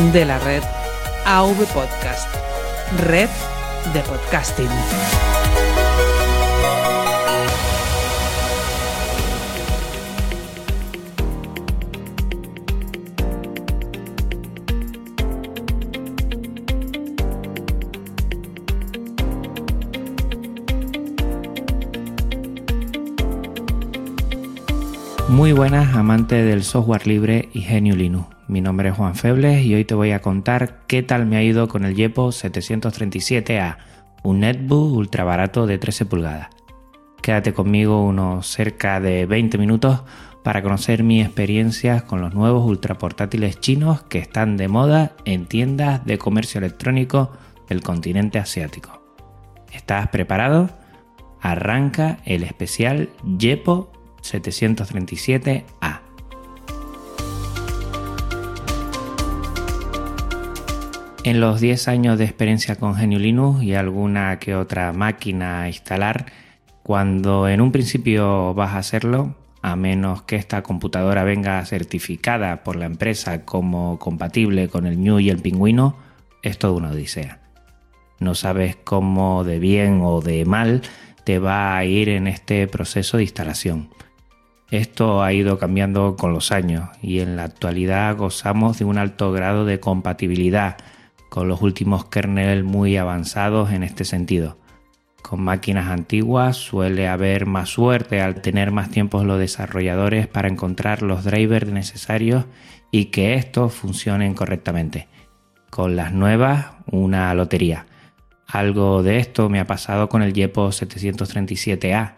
De la red AV Podcast. Red de podcasting. Muy buenas amantes del software libre y genio Linux. Mi nombre es Juan Febles y hoy te voy a contar qué tal me ha ido con el Yepo 737A, un netbook ultra barato de 13 pulgadas. Quédate conmigo unos cerca de 20 minutos para conocer mi experiencia con los nuevos ultra portátiles chinos que están de moda en tiendas de comercio electrónico del continente asiático. ¿Estás preparado? Arranca el especial Yepo 737A. En los 10 años de experiencia con Genio Linux y alguna que otra máquina a instalar, cuando en un principio vas a hacerlo, a menos que esta computadora venga certificada por la empresa como compatible con el New y el Pingüino, es todo una odisea. No sabes cómo de bien o de mal te va a ir en este proceso de instalación. Esto ha ido cambiando con los años y en la actualidad gozamos de un alto grado de compatibilidad con los últimos kernels muy avanzados en este sentido. Con máquinas antiguas suele haber más suerte al tener más tiempo los desarrolladores para encontrar los drivers necesarios y que estos funcionen correctamente. Con las nuevas, una lotería. Algo de esto me ha pasado con el Yepo 737A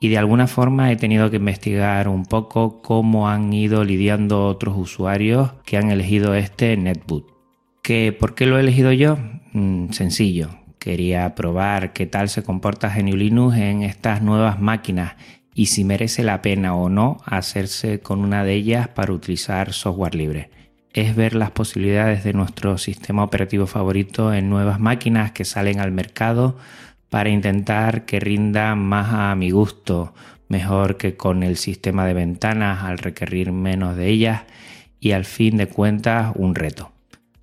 y de alguna forma he tenido que investigar un poco cómo han ido lidiando otros usuarios que han elegido este netboot. ¿Que ¿Por qué lo he elegido yo? Mm, sencillo, quería probar qué tal se comporta GNU Linux en estas nuevas máquinas y si merece la pena o no hacerse con una de ellas para utilizar software libre. Es ver las posibilidades de nuestro sistema operativo favorito en nuevas máquinas que salen al mercado para intentar que rinda más a mi gusto, mejor que con el sistema de ventanas al requerir menos de ellas y al fin de cuentas un reto.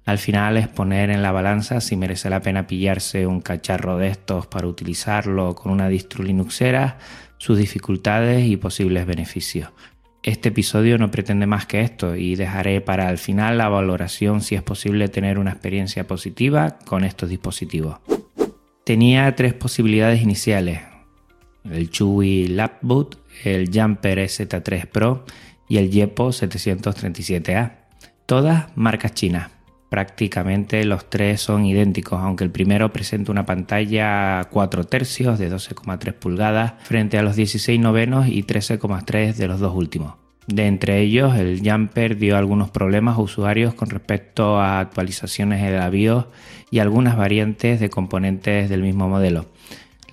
Al final es poner en la balanza si merece la pena pillarse un cacharro de estos para utilizarlo con una distro linuxera, sus dificultades y posibles beneficios. Este episodio no pretende más que esto y dejaré para el final la valoración si es posible tener una experiencia positiva con estos dispositivos. Tenía tres posibilidades iniciales, el Chewy Lapboot, el Jumper S3 Pro y el Yepo 737A, todas marcas chinas. Prácticamente los tres son idénticos, aunque el primero presenta una pantalla 4 tercios de 12,3 pulgadas frente a los 16 novenos y 13,3 de los dos últimos. De entre ellos, el Jumper dio algunos problemas a usuarios con respecto a actualizaciones de la BIOS y algunas variantes de componentes del mismo modelo.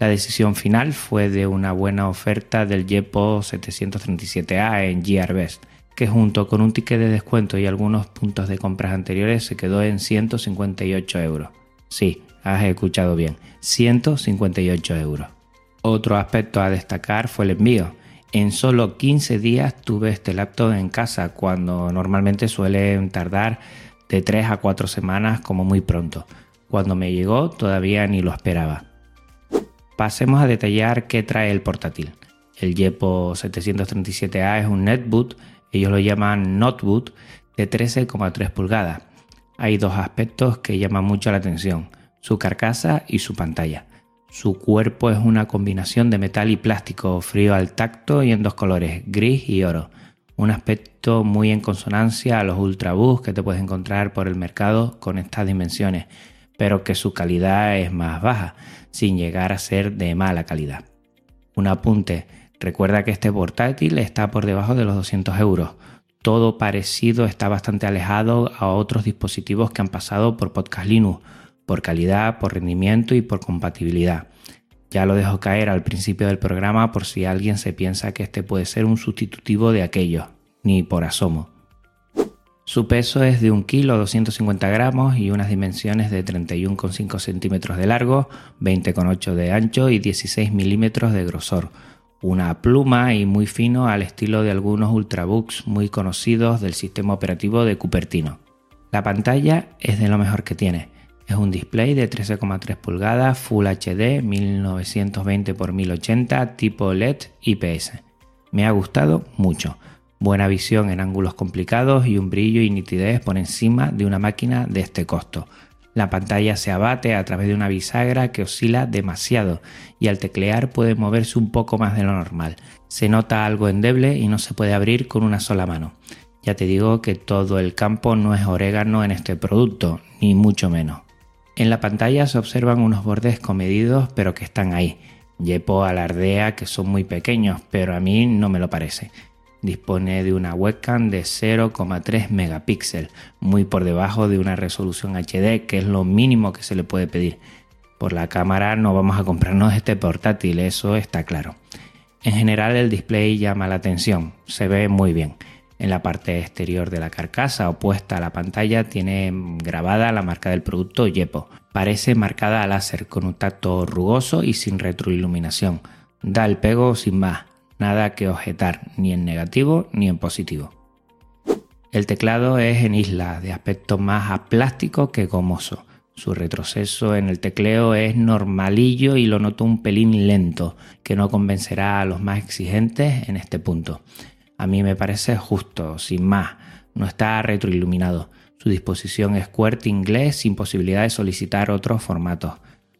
La decisión final fue de una buena oferta del Yepo 737A en GearBest que junto con un ticket de descuento y algunos puntos de compras anteriores se quedó en 158 euros. Sí, has escuchado bien, 158 euros. Otro aspecto a destacar fue el envío. En solo 15 días tuve este laptop en casa cuando normalmente suelen tardar de 3 a 4 semanas como muy pronto. Cuando me llegó todavía ni lo esperaba. Pasemos a detallar qué trae el portátil. El Yepo 737A es un netboot ellos lo llaman notebook de 13,3 pulgadas. Hay dos aspectos que llaman mucho la atención, su carcasa y su pantalla. Su cuerpo es una combinación de metal y plástico frío al tacto y en dos colores, gris y oro. Un aspecto muy en consonancia a los ultrabooks que te puedes encontrar por el mercado con estas dimensiones, pero que su calidad es más baja, sin llegar a ser de mala calidad. Un apunte, Recuerda que este portátil está por debajo de los 200 euros. todo parecido está bastante alejado a otros dispositivos que han pasado por Podcast Linux, por calidad, por rendimiento y por compatibilidad. Ya lo dejo caer al principio del programa por si alguien se piensa que este puede ser un sustitutivo de aquello, ni por asomo. Su peso es de 1 kg 250 gramos y unas dimensiones de 31,5 centímetros de largo, 20,8 de ancho y 16 milímetros de grosor. Una pluma y muy fino al estilo de algunos ultrabooks muy conocidos del sistema operativo de Cupertino. La pantalla es de lo mejor que tiene. Es un display de 13,3 pulgadas Full HD 1920 x 1080 tipo LED IPS. Me ha gustado mucho buena visión en ángulos complicados y un brillo y nitidez por encima de una máquina de este costo. La pantalla se abate a través de una bisagra que oscila demasiado y al teclear puede moverse un poco más de lo normal. Se nota algo endeble y no se puede abrir con una sola mano. Ya te digo que todo el campo no es orégano en este producto, ni mucho menos. En la pantalla se observan unos bordes comedidos pero que están ahí. Yepo alardea que son muy pequeños, pero a mí no me lo parece. Dispone de una webcam de 0,3 megapíxeles, muy por debajo de una resolución HD, que es lo mínimo que se le puede pedir. Por la cámara no vamos a comprarnos este portátil, eso está claro. En general el display llama la atención, se ve muy bien. En la parte exterior de la carcasa opuesta a la pantalla tiene grabada la marca del producto Yepo. Parece marcada a láser con un tacto rugoso y sin retroiluminación. Da el pego sin más nada que objetar, ni en negativo ni en positivo. El teclado es en isla, de aspecto más aplástico que gomoso. Su retroceso en el tecleo es normalillo y lo noto un pelín lento, que no convencerá a los más exigentes en este punto. A mí me parece justo, sin más, no está retroiluminado. Su disposición es QWERTY inglés sin posibilidad de solicitar otros formatos.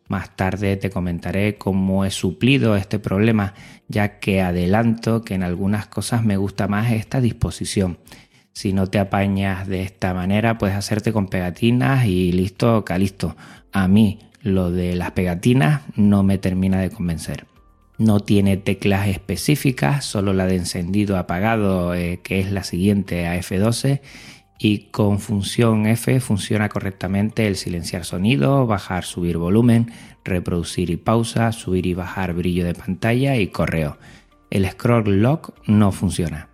Más tarde te comentaré cómo he suplido este problema, ya que adelanto que en algunas cosas me gusta más esta disposición. Si no te apañas de esta manera, puedes hacerte con pegatinas y listo, calisto. A mí lo de las pegatinas no me termina de convencer. No tiene teclas específicas, solo la de encendido apagado, eh, que es la siguiente a F12, y con función F funciona correctamente el silenciar sonido, bajar, subir volumen, reproducir y pausa, subir y bajar brillo de pantalla y correo. El scroll lock no funciona.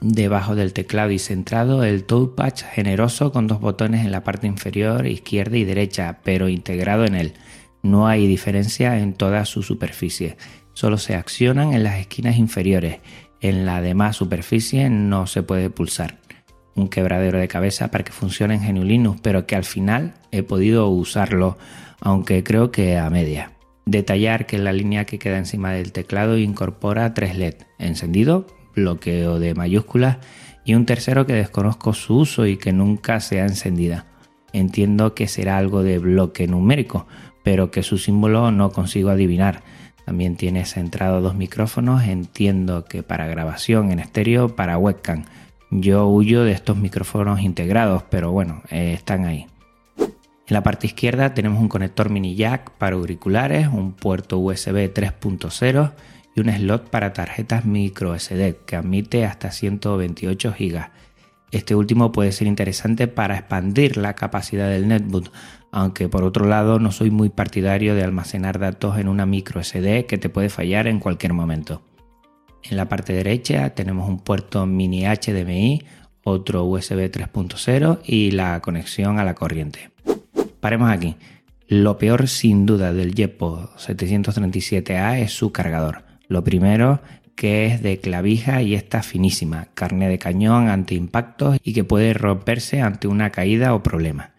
Debajo del teclado y centrado el touchpad generoso con dos botones en la parte inferior izquierda y derecha, pero integrado en él. No hay diferencia en toda su superficie, solo se accionan en las esquinas inferiores. En la demás superficie no se puede pulsar un quebradero de cabeza para que funcione en GNU Linux, pero que al final he podido usarlo, aunque creo que a media. Detallar que la línea que queda encima del teclado incorpora tres LED, encendido, bloqueo de mayúsculas y un tercero que desconozco su uso y que nunca sea encendida. Entiendo que será algo de bloque numérico, pero que su símbolo no consigo adivinar. También tiene centrado dos micrófonos, entiendo que para grabación en estéreo para webcam yo huyo de estos micrófonos integrados, pero bueno, eh, están ahí. En la parte izquierda tenemos un conector mini jack para auriculares, un puerto USB 3.0 y un slot para tarjetas micro SD que admite hasta 128 GB. Este último puede ser interesante para expandir la capacidad del netbook, aunque por otro lado no soy muy partidario de almacenar datos en una micro SD que te puede fallar en cualquier momento. En la parte derecha tenemos un puerto mini HDMI, otro USB 3.0 y la conexión a la corriente. Paremos aquí. Lo peor sin duda del Yepo 737A es su cargador. Lo primero que es de clavija y está finísima, carne de cañón ante impactos y que puede romperse ante una caída o problema.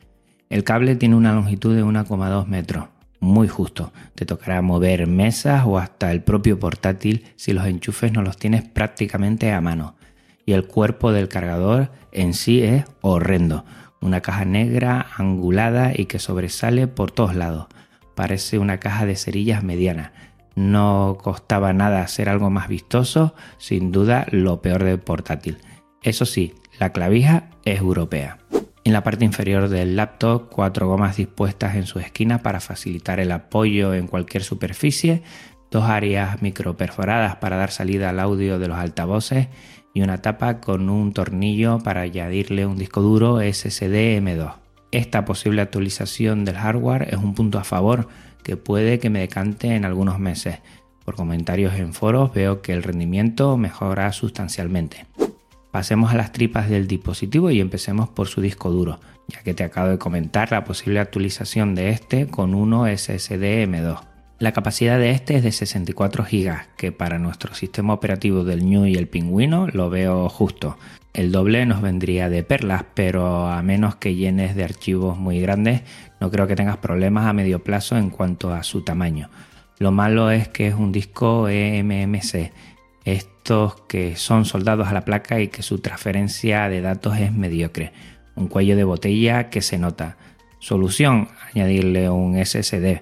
El cable tiene una longitud de 1,2 metros, muy justo. Te tocará mover mesas o hasta el propio portátil si los enchufes no los tienes prácticamente a mano. Y el cuerpo del cargador en sí es horrendo. Una caja negra, angulada y que sobresale por todos lados. Parece una caja de cerillas mediana. No costaba nada hacer algo más vistoso, sin duda lo peor del portátil. Eso sí, la clavija es europea. En la parte inferior del laptop, cuatro gomas dispuestas en su esquina para facilitar el apoyo en cualquier superficie, dos áreas micro perforadas para dar salida al audio de los altavoces y una tapa con un tornillo para añadirle un disco duro SSD M2. Esta posible actualización del hardware es un punto a favor que puede que me decante en algunos meses. Por comentarios en foros veo que el rendimiento mejora sustancialmente. Pasemos a las tripas del dispositivo y empecemos por su disco duro, ya que te acabo de comentar la posible actualización de este con uno SSD M2. La capacidad de este es de 64 GB, que para nuestro sistema operativo del New y el Pingüino lo veo justo. El doble nos vendría de perlas, pero a menos que llenes de archivos muy grandes, no creo que tengas problemas a medio plazo en cuanto a su tamaño. Lo malo es que es un disco eMMC, estos que son soldados a la placa y que su transferencia de datos es mediocre. Un cuello de botella que se nota. Solución, añadirle un SSD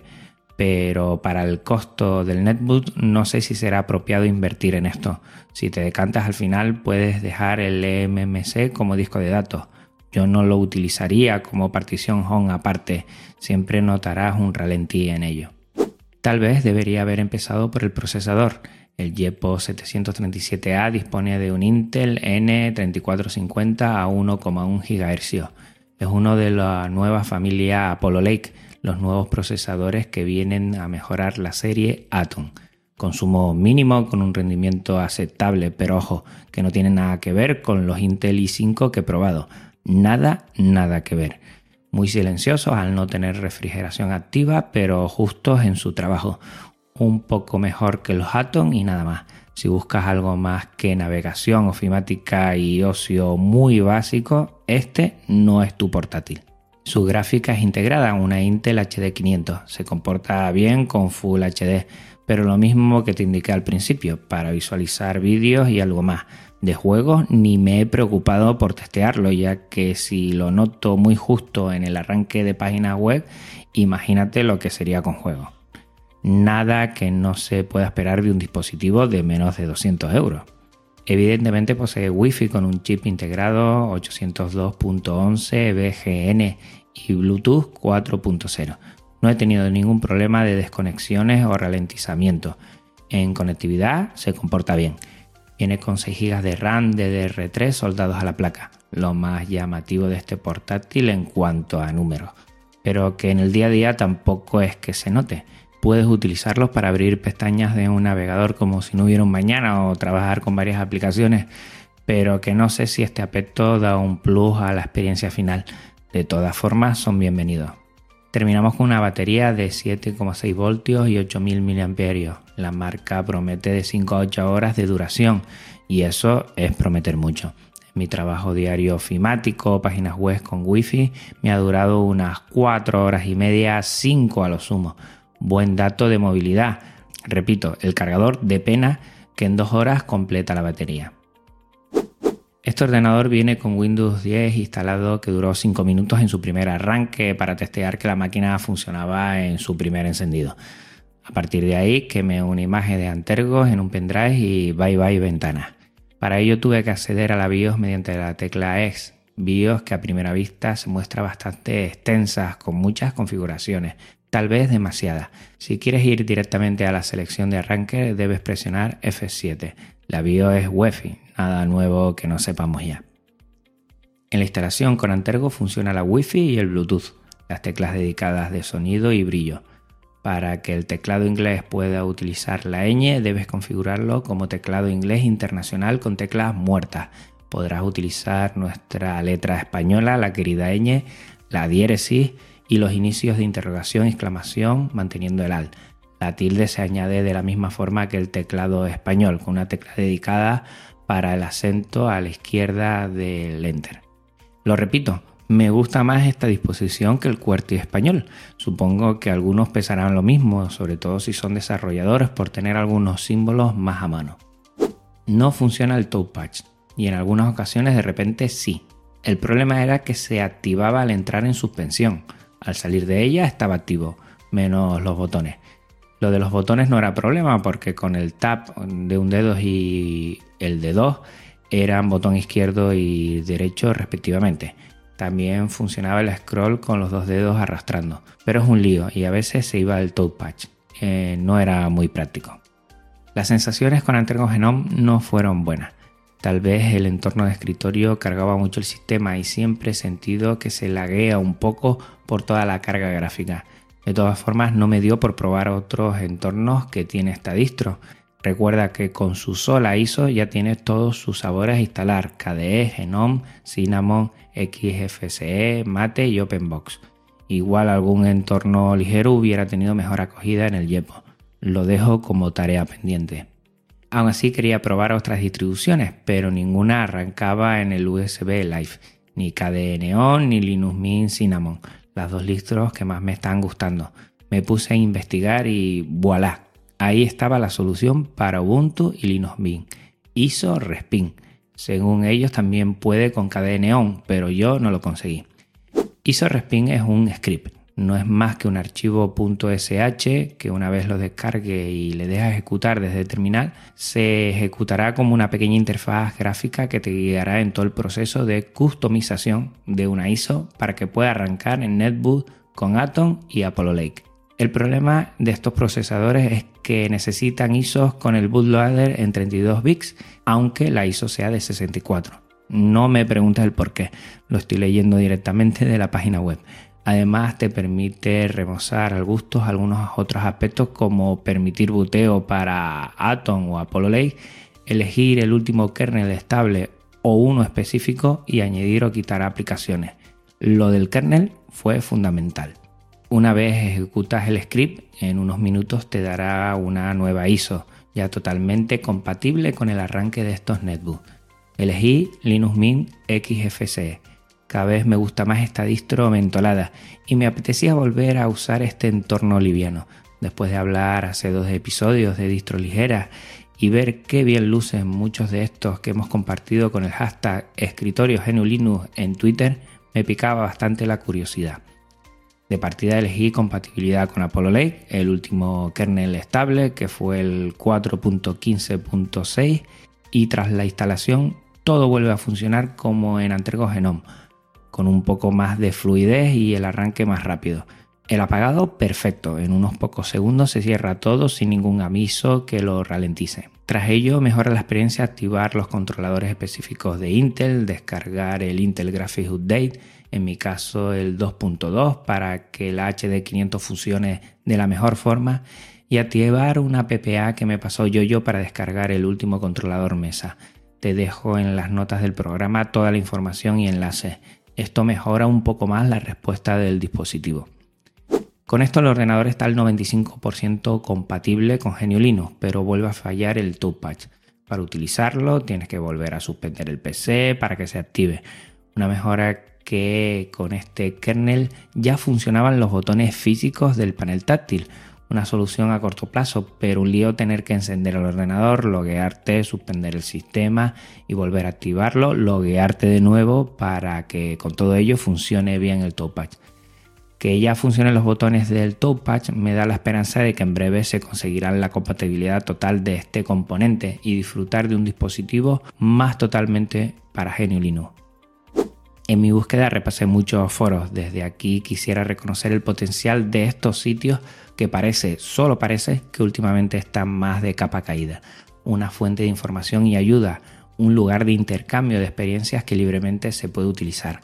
pero para el costo del netbook no sé si será apropiado invertir en esto. Si te decantas al final puedes dejar el MMC como disco de datos. Yo no lo utilizaría como partición home aparte, siempre notarás un ralentí en ello. Tal vez debería haber empezado por el procesador. El YEPO 737A dispone de un Intel N3450 a 1,1 GHz. Es uno de la nueva familia Apollo Lake los nuevos procesadores que vienen a mejorar la serie Atom. Consumo mínimo con un rendimiento aceptable, pero ojo, que no tiene nada que ver con los Intel i5 que he probado. Nada, nada que ver. Muy silenciosos al no tener refrigeración activa, pero justos en su trabajo. Un poco mejor que los Atom y nada más. Si buscas algo más que navegación ofimática y ocio muy básico, este no es tu portátil. Su gráfica es integrada, una Intel HD500. Se comporta bien con Full HD, pero lo mismo que te indiqué al principio, para visualizar vídeos y algo más. De juegos ni me he preocupado por testearlo, ya que si lo noto muy justo en el arranque de página web, imagínate lo que sería con juegos. Nada que no se pueda esperar de un dispositivo de menos de 200 euros. Evidentemente posee Wi-Fi con un chip integrado 802.11 BGN y Bluetooth 4.0. No he tenido ningún problema de desconexiones o ralentizamiento. En conectividad se comporta bien. Viene con 6 GB de RAM DDR3 soldados a la placa, lo más llamativo de este portátil en cuanto a números, pero que en el día a día tampoco es que se note. Puedes utilizarlos para abrir pestañas de un navegador como si no hubiera un mañana o trabajar con varias aplicaciones, pero que no sé si este aspecto da un plus a la experiencia final. De todas formas, son bienvenidos. Terminamos con una batería de 7,6 voltios y 8000 mAh. La marca promete de 5 a 8 horas de duración y eso es prometer mucho. Mi trabajo diario ofimático, páginas web con wifi, me ha durado unas 4 horas y media, 5 a lo sumo. Buen dato de movilidad. Repito, el cargador de pena que en 2 horas completa la batería. Este ordenador viene con Windows 10 instalado que duró 5 minutos en su primer arranque para testear que la máquina funcionaba en su primer encendido. A partir de ahí quemé una imagen de Antergos en un pendrive y bye bye ventana. Para ello tuve que acceder a la BIOS mediante la tecla X, BIOS que a primera vista se muestra bastante extensa con muchas configuraciones, tal vez demasiadas. Si quieres ir directamente a la selección de arranque debes presionar F7. La BIOS es UEFI, nada nuevo que no sepamos ya. En la instalación con Antergo funciona la Wi-Fi y el Bluetooth, las teclas dedicadas de sonido y brillo. Para que el teclado inglés pueda utilizar la ñ, debes configurarlo como teclado inglés internacional con teclas muertas. Podrás utilizar nuestra letra española, la querida ñ, la diéresis y los inicios de interrogación y exclamación manteniendo el al. La tilde se añade de la misma forma que el teclado español, con una tecla dedicada para el acento a la izquierda del enter. Lo repito, me gusta más esta disposición que el QWERTY español. Supongo que algunos pesarán lo mismo, sobre todo si son desarrolladores por tener algunos símbolos más a mano. No funciona el touchpad y en algunas ocasiones de repente sí. El problema era que se activaba al entrar en suspensión. Al salir de ella estaba activo, menos los botones. Lo de los botones no era problema porque con el tap de un dedo y el de dos eran botón izquierdo y derecho respectivamente. También funcionaba el scroll con los dos dedos arrastrando, pero es un lío y a veces se iba el touchpad. Eh, no era muy práctico. Las sensaciones con Antergo Genome no fueron buenas. Tal vez el entorno de escritorio cargaba mucho el sistema y siempre he sentido que se laguea un poco por toda la carga gráfica. De todas formas, no me dio por probar otros entornos que tiene esta distro. Recuerda que con su sola ISO ya tiene todos sus sabores a instalar: KDE, Genome, Cinnamon, XFCE, Mate y OpenBox. Igual algún entorno ligero hubiera tenido mejor acogida en el Yepo. Lo dejo como tarea pendiente. Aún así quería probar otras distribuciones, pero ninguna arrancaba en el USB Live, ni KDE Neon ni Linux Mint Cinnamon, las dos listros que más me están gustando. Me puse a investigar y voilà, ahí estaba la solución para Ubuntu y Linux Mint, ISO Respin. Según ellos también puede con KDE Neon, pero yo no lo conseguí. ISO Respin es un script no es más que un archivo .sh que una vez lo descargue y le deja ejecutar desde el terminal, se ejecutará como una pequeña interfaz gráfica que te guiará en todo el proceso de customización de una ISO para que pueda arrancar en Netboot con Atom y Apollo Lake. El problema de estos procesadores es que necesitan ISOs con el bootloader en 32 bits, aunque la ISO sea de 64. No me preguntes el por qué, lo estoy leyendo directamente de la página web. Además te permite remozar al gusto algunos otros aspectos como permitir buteo para Atom o Apollo Lake, elegir el último kernel estable o uno específico y añadir o quitar aplicaciones. Lo del kernel fue fundamental. Una vez ejecutas el script, en unos minutos te dará una nueva ISO, ya totalmente compatible con el arranque de estos netbooks. Elegí Linux Mint XFCE cada vez me gusta más esta distro mentolada y me apetecía volver a usar este entorno liviano. Después de hablar hace dos episodios de distro ligera y ver qué bien lucen muchos de estos que hemos compartido con el hashtag escritorio Linux en Twitter, me picaba bastante la curiosidad. De partida elegí compatibilidad con Apollo Lake, el último kernel estable que fue el 4.15.6 y tras la instalación todo vuelve a funcionar como en Antergo Genome con un poco más de fluidez y el arranque más rápido. El apagado, perfecto, en unos pocos segundos se cierra todo sin ningún aviso que lo ralentice. Tras ello, mejora la experiencia activar los controladores específicos de Intel, descargar el Intel Graphics Update, en mi caso el 2.2, para que la HD500 funcione de la mejor forma, y activar una PPA que me pasó yo yo para descargar el último controlador mesa. Te dejo en las notas del programa toda la información y enlaces. Esto mejora un poco más la respuesta del dispositivo. Con esto el ordenador está al 95% compatible con Genio Linux, pero vuelve a fallar el Touchpad. Para utilizarlo tienes que volver a suspender el PC para que se active. Una mejora que con este kernel ya funcionaban los botones físicos del panel táctil, una solución a corto plazo, pero un lío tener que encender el ordenador, loguearte, suspender el sistema y volver a activarlo, loguearte de nuevo para que con todo ello funcione bien el Touchpad. Que ya funcionen los botones del Touchpad me da la esperanza de que en breve se conseguirá la compatibilidad total de este componente y disfrutar de un dispositivo más totalmente para Genio Linux. En mi búsqueda repasé muchos foros. Desde aquí quisiera reconocer el potencial de estos sitios que parece, solo parece, que últimamente están más de capa caída. Una fuente de información y ayuda, un lugar de intercambio de experiencias que libremente se puede utilizar.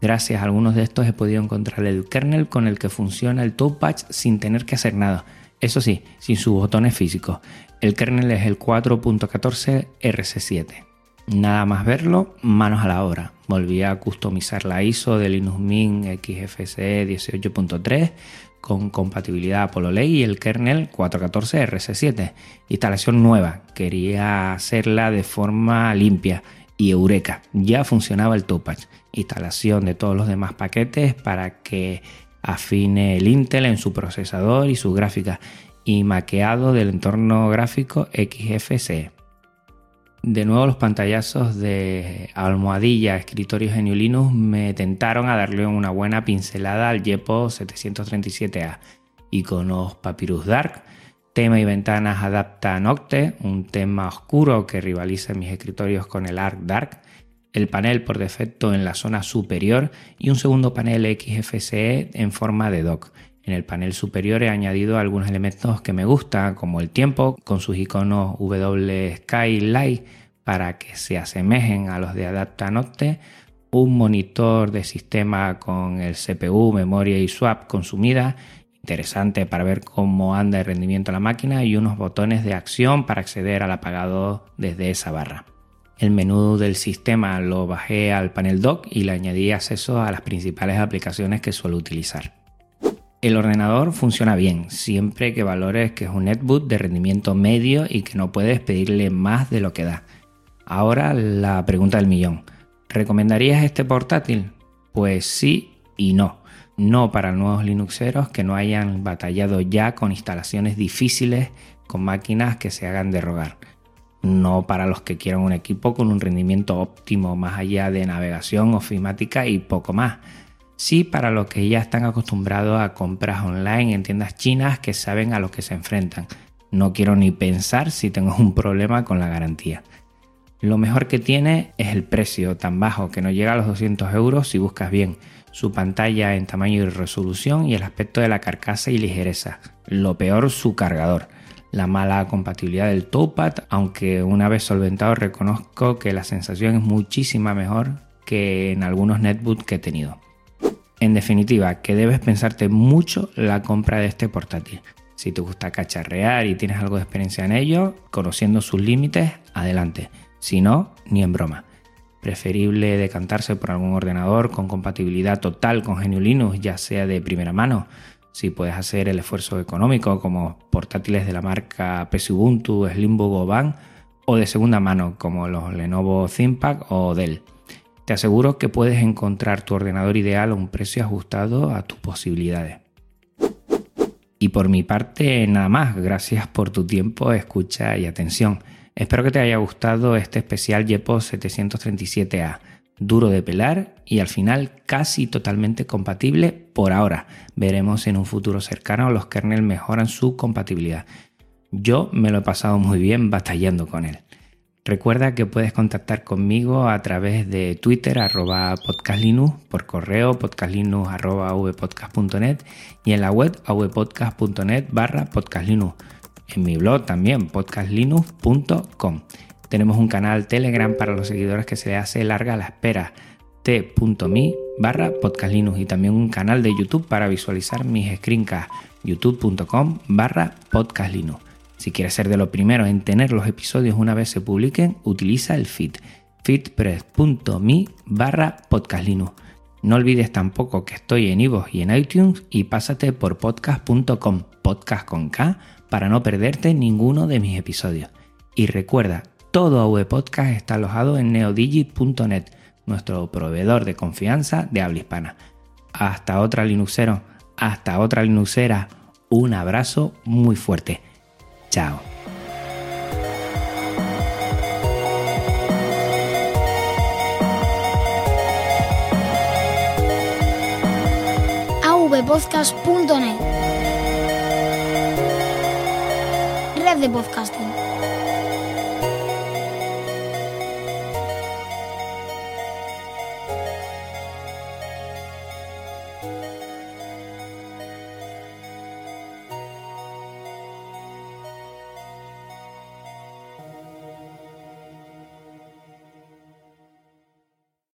Gracias a algunos de estos he podido encontrar el kernel con el que funciona el Touchpad sin tener que hacer nada. Eso sí, sin sus botones físicos. El kernel es el 4.14 RC7. Nada más verlo, manos a la obra. Volví a customizar la ISO de Linux Mint XFCE 18.3 con compatibilidad Apollo Lake y el kernel 414 RC7. Instalación nueva, quería hacerla de forma limpia y eureka, ya funcionaba el Touchpad. Instalación de todos los demás paquetes para que afine el Intel en su procesador y su gráfica y maqueado del entorno gráfico XFCE. De nuevo los pantallazos de almohadilla, escritorio Genio Linux me tentaron a darle una buena pincelada al Yepo 737A. Iconos Papyrus Dark, tema y ventanas adapta Nocte, un tema oscuro que rivaliza en mis escritorios con el Arc Dark, el panel por defecto en la zona superior y un segundo panel XFCE en forma de dock. En el panel superior he añadido algunos elementos que me gustan, como el tiempo, con sus iconos W Skylight para que se asemejen a los de Adaptanote, un monitor de sistema con el CPU, memoria y swap consumida, interesante para ver cómo anda el rendimiento de la máquina y unos botones de acción para acceder al apagado desde esa barra. El menú del sistema lo bajé al panel dock y le añadí acceso a las principales aplicaciones que suelo utilizar. El ordenador funciona bien, siempre que valores que es un netbook de rendimiento medio y que no puedes pedirle más de lo que da. Ahora la pregunta del millón. ¿Recomendarías este portátil? Pues sí y no. No para nuevos Linuxeros que no hayan batallado ya con instalaciones difíciles con máquinas que se hagan de rogar. No para los que quieran un equipo con un rendimiento óptimo más allá de navegación ofimática y poco más sí para los que ya están acostumbrados a compras online en tiendas chinas que saben a lo que se enfrentan. No quiero ni pensar si tengo un problema con la garantía. Lo mejor que tiene es el precio tan bajo que no llega a los 200 euros si buscas bien, su pantalla en tamaño y resolución y el aspecto de la carcasa y ligereza. Lo peor su cargador. La mala compatibilidad del touchpad, aunque una vez solventado reconozco que la sensación es muchísima mejor que en algunos netbooks que he tenido. En definitiva, que debes pensarte mucho la compra de este portátil. Si te gusta cacharrear y tienes algo de experiencia en ello, conociendo sus límites, adelante. Si no, ni en broma. Preferible decantarse por algún ordenador con compatibilidad total con GNU Linux, ya sea de primera mano. Si puedes hacer el esfuerzo económico como portátiles de la marca PC Ubuntu, Slimbook o Van, o de segunda mano como los Lenovo ThinkPad o Dell. Te aseguro que puedes encontrar tu ordenador ideal a un precio ajustado a tus posibilidades. Y por mi parte, nada más. Gracias por tu tiempo, escucha y atención. Espero que te haya gustado este especial JEPOS 737A. Duro de pelar y al final casi totalmente compatible por ahora. Veremos en un futuro cercano los kernels mejoran su compatibilidad. Yo me lo he pasado muy bien batallando con él. Recuerda que puedes contactar conmigo a través de Twitter arroba podcastlinux, por correo podcastlinux arroba y en la web avpodcast.net barra podcastlinux. En mi blog también podcastlinux.com. Tenemos un canal Telegram para los seguidores que se le hace larga la espera t.me barra podcastlinux y también un canal de YouTube para visualizar mis screencasts youtube.com barra podcastlinux. Si quieres ser de lo primero en tener los episodios una vez se publiquen, utiliza el feed feedpress.me barra podcastlinux. No olvides tampoco que estoy en iVoox y en iTunes y pásate por podcast.com, podcast con K, para no perderte ninguno de mis episodios. Y recuerda, todo AV Podcast está alojado en neodigit.net, nuestro proveedor de confianza de habla hispana. Hasta otra Linuxero, hasta otra Linuxera, un abrazo muy fuerte. Chao. avpodcast.net Red de podcasting.